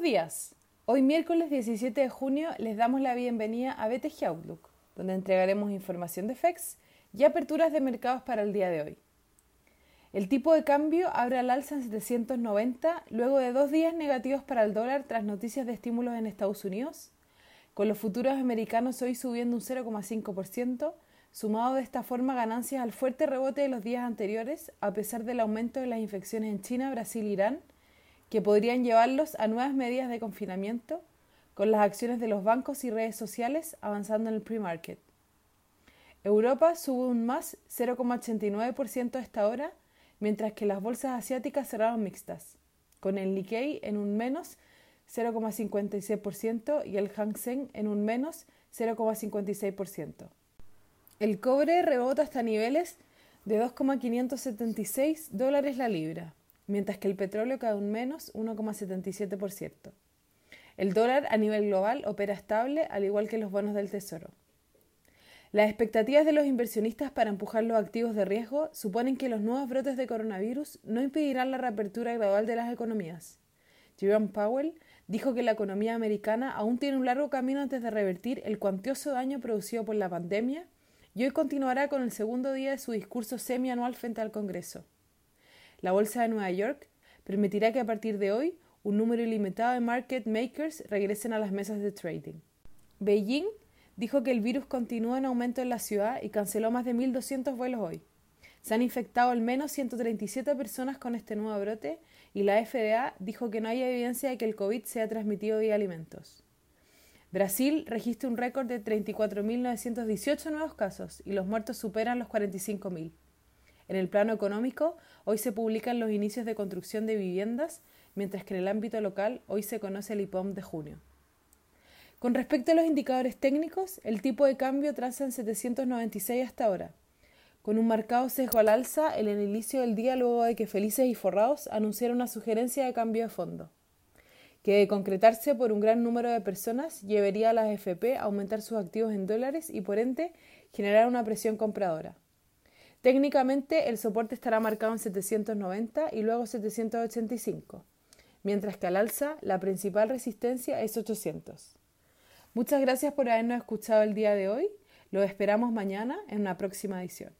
Días. Hoy miércoles 17 de junio les damos la bienvenida a BTG Outlook, donde entregaremos información de FEX y aperturas de mercados para el día de hoy. El tipo de cambio abre al alza en 790 luego de dos días negativos para el dólar tras noticias de estímulos en Estados Unidos, con los futuros americanos hoy subiendo un 0,5%, sumado de esta forma ganancias al fuerte rebote de los días anteriores, a pesar del aumento de las infecciones en China, Brasil e Irán, que podrían llevarlos a nuevas medidas de confinamiento, con las acciones de los bancos y redes sociales avanzando en el pre-market. Europa sube un más 0,89% a esta hora, mientras que las bolsas asiáticas cerraron mixtas, con el Nikkei en un menos 0,56% y el Hang Seng en un menos 0,56%. El cobre rebota hasta niveles de 2,576 dólares la libra mientras que el petróleo cae un menos 1,77%. El dólar a nivel global opera estable, al igual que los bonos del Tesoro. Las expectativas de los inversionistas para empujar los activos de riesgo suponen que los nuevos brotes de coronavirus no impedirán la reapertura gradual de las economías. Jerome Powell dijo que la economía americana aún tiene un largo camino antes de revertir el cuantioso daño producido por la pandemia y hoy continuará con el segundo día de su discurso semianual frente al Congreso. La Bolsa de Nueva York permitirá que a partir de hoy un número ilimitado de market makers regresen a las mesas de trading. Beijing dijo que el virus continúa en aumento en la ciudad y canceló más de 1.200 vuelos hoy. Se han infectado al menos 137 personas con este nuevo brote y la FDA dijo que no hay evidencia de que el COVID sea transmitido vía alimentos. Brasil registra un récord de 34.918 nuevos casos y los muertos superan los 45.000. En el plano económico, hoy se publican los inicios de construcción de viviendas, mientras que en el ámbito local hoy se conoce el IPOM de junio. Con respecto a los indicadores técnicos, el tipo de cambio traza en 796 hasta ahora, con un marcado sesgo al alza en el inicio del día luego de que Felices y Forrados anunciaron una sugerencia de cambio de fondo, que de concretarse por un gran número de personas llevaría a las FP a aumentar sus activos en dólares y por ende generar una presión compradora. Técnicamente el soporte estará marcado en 790 y luego 785, mientras que al alza la principal resistencia es 800. Muchas gracias por habernos escuchado el día de hoy. Lo esperamos mañana en una próxima edición.